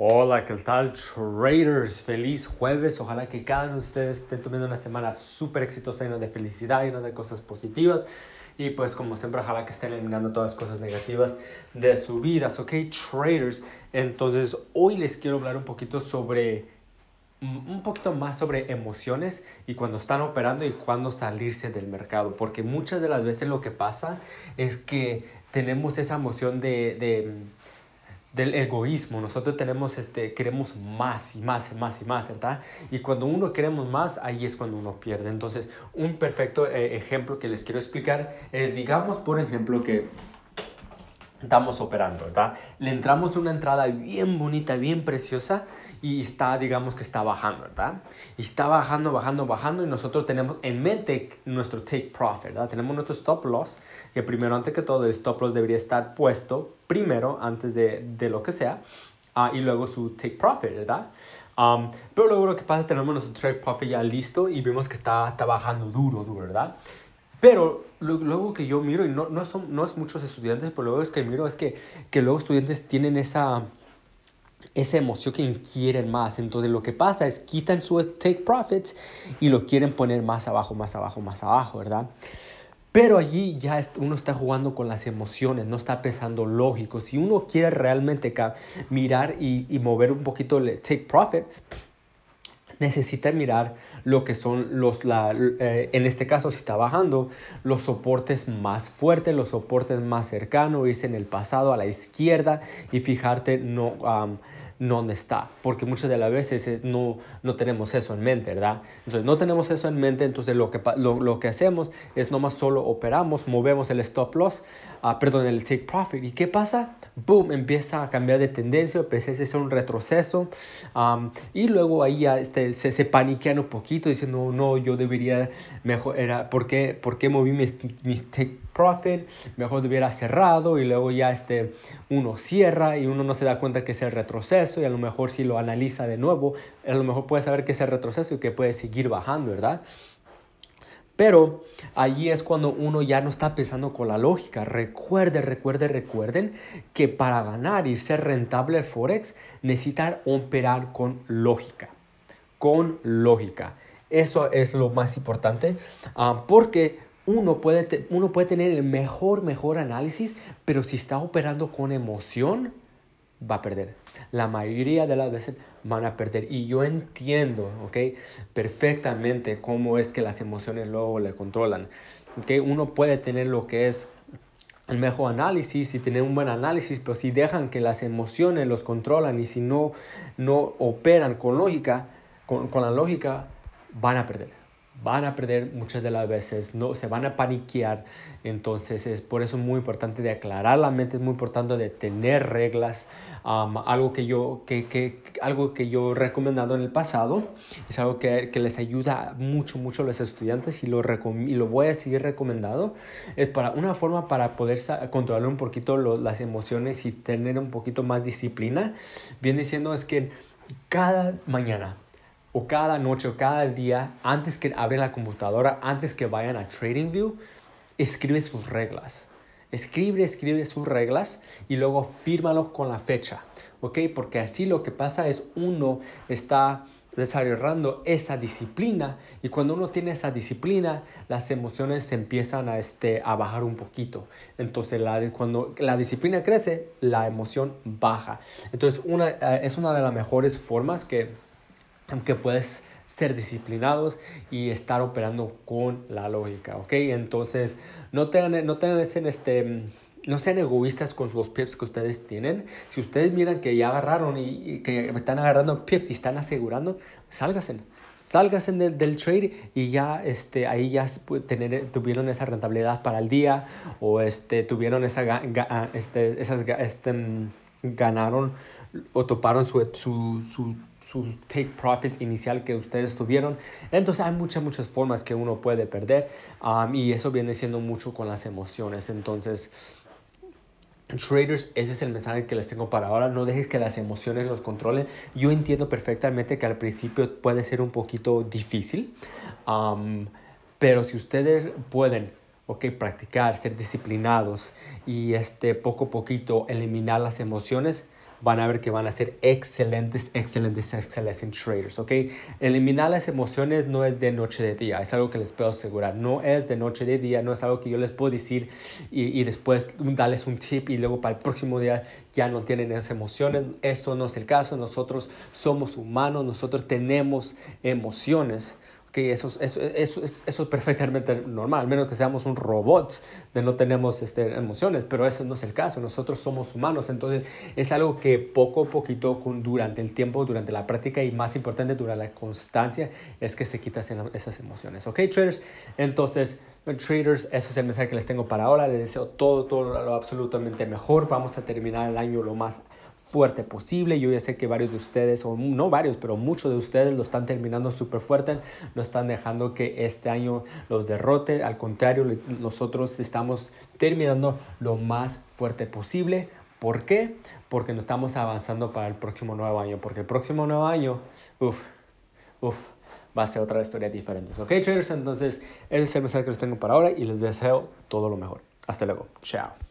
Hola, ¿qué tal traders? Feliz jueves. Ojalá que cada uno de ustedes esté teniendo una semana súper exitosa, llena de felicidad, llena de cosas positivas. Y pues como siempre, ojalá que estén eliminando todas las cosas negativas de su vida. ¿Ok, traders? Entonces, hoy les quiero hablar un poquito sobre, un poquito más sobre emociones y cuando están operando y cuándo salirse del mercado. Porque muchas de las veces lo que pasa es que tenemos esa emoción de, de del egoísmo. Nosotros tenemos, este, queremos más y más y más y más, ¿verdad? Y cuando uno queremos más, ahí es cuando uno pierde. Entonces, un perfecto eh, ejemplo que les quiero explicar es, digamos, por ejemplo, que estamos operando, ¿verdad? Le entramos una entrada bien bonita, bien preciosa y está, digamos que está bajando, ¿verdad? Y está bajando, bajando, bajando y nosotros tenemos en mente nuestro take profit, ¿verdad? Tenemos nuestro stop loss, que primero, antes que todo, el stop loss debería estar puesto primero, antes de, de lo que sea, uh, y luego su take profit, ¿verdad? Um, pero luego lo que pasa, tenemos nuestro take profit ya listo y vemos que está, está bajando duro, duro, ¿verdad? Pero luego que yo miro, y no, no, son, no es muchos estudiantes, pero luego es que miro, es que, que luego estudiantes tienen esa, esa emoción que quieren más. Entonces lo que pasa es quitan su take profits y lo quieren poner más abajo, más abajo, más abajo, ¿verdad? Pero allí ya uno está jugando con las emociones, no está pensando lógico. Si uno quiere realmente mirar y, y mover un poquito el take profit, necesita mirar lo que son los, la, eh, en este caso si está bajando, los soportes más fuertes, los soportes más cercanos, irse en el pasado a la izquierda y fijarte no, dónde está, porque muchas de las veces eh, no, no tenemos eso en mente, ¿verdad? Entonces no tenemos eso en mente, entonces lo que, lo, lo que hacemos es nomás solo operamos, movemos el stop loss, uh, perdón, el take profit, ¿y qué pasa? boom, empieza a cambiar de tendencia, empieza a hacer un retroceso y luego ahí ya este, se, se, paniquean un poquito diciendo, no, yo debería, mejor, era, ¿por qué, por qué moví mis, mis take profit? Mejor debiera cerrado y luego ya este, uno cierra y uno no se da cuenta que es el retroceso y a lo mejor si lo analiza de nuevo, a lo mejor puede saber que es el retroceso y que puede seguir bajando, ¿verdad? Pero allí es cuando uno ya no está pensando con la lógica. Recuerden, recuerden, recuerden que para ganar y ser rentable el Forex necesitan operar con lógica. Con lógica. Eso es lo más importante ah, porque uno puede, uno puede tener el mejor, mejor análisis, pero si está operando con emoción, va a perder. La mayoría de las veces van a perder. Y yo entiendo, ¿ok? Perfectamente cómo es que las emociones luego le controlan. ¿Ok? Uno puede tener lo que es el mejor análisis y tener un buen análisis, pero si dejan que las emociones los controlan y si no, no operan con lógica, con, con la lógica, van a perder van a perder muchas de las veces, no se van a paniquear. Entonces es por eso muy importante de aclarar la mente, es muy importante de tener reglas. algo, que yo, que, que, algo que yo he recomendado en el pasado es algo que, que les ayuda mucho, mucho a los estudiantes y lo, y lo voy a seguir recomendando. Es para una forma para poder controlar un poquito las emociones y tener un poquito más disciplina. Bien diciendo es que cada mañana o cada noche o cada día, antes que abren la computadora, antes que vayan a TradingView, escribe sus reglas. Escribe, escribe sus reglas y luego fírmalo con la fecha, ¿ok? Porque así lo que pasa es uno está desarrollando esa disciplina y cuando uno tiene esa disciplina las emociones se empiezan a, este, a bajar un poquito entonces la, cuando la disciplina crece la emoción baja entonces una, eh, es una de las mejores formas que aunque puedes ser disciplinados y estar operando con la lógica, ¿ok? Entonces, no tengan, no tengan ese, este, no sean egoístas con los pips que ustedes tienen. Si ustedes miran que ya agarraron y, que están agarrando pips y están asegurando, sálgasen. Sálgasen del, del trade y ya este, ahí ya tener, tuvieron esa rentabilidad para el día o este, tuvieron esa, este, esas, este, ganaron o toparon su, su, su su take profit inicial que ustedes tuvieron. Entonces hay muchas, muchas formas que uno puede perder um, y eso viene siendo mucho con las emociones. Entonces, traders, ese es el mensaje que les tengo para ahora. No dejes que las emociones los controlen. Yo entiendo perfectamente que al principio puede ser un poquito difícil, um, pero si ustedes pueden ok, practicar, ser disciplinados y este poco a poquito eliminar las emociones, van a ver que van a ser excelentes, excelentes, excelentes traders, ¿ok? Eliminar las emociones no es de noche de día, es algo que les puedo asegurar, no es de noche de día, no es algo que yo les puedo decir y, y después darles un tip y luego para el próximo día ya no tienen esas emociones, eso no es el caso, nosotros somos humanos, nosotros tenemos emociones, que eso, eso, eso, eso, es perfectamente normal, al menos que seamos un robot de no tenemos este, emociones, pero eso no es el caso, nosotros somos humanos, entonces es algo que poco a poquito durante el tiempo, durante la práctica y más importante durante la constancia es que se quitan esas emociones, ¿ok traders? Entonces, traders, eso es el mensaje que les tengo para ahora, les deseo todo, todo lo absolutamente mejor, vamos a terminar el año lo más fuerte posible. Yo ya sé que varios de ustedes, o no varios, pero muchos de ustedes lo están terminando súper fuerte, no están dejando que este año los derrote. Al contrario, nosotros estamos terminando lo más fuerte posible. ¿Por qué? Porque nos estamos avanzando para el próximo nuevo año. Porque el próximo nuevo año, uff, uff, va a ser otra historia diferente. ¿Ok, traders? Entonces, ese es el mensaje que les tengo para ahora y les deseo todo lo mejor. Hasta luego. Chao.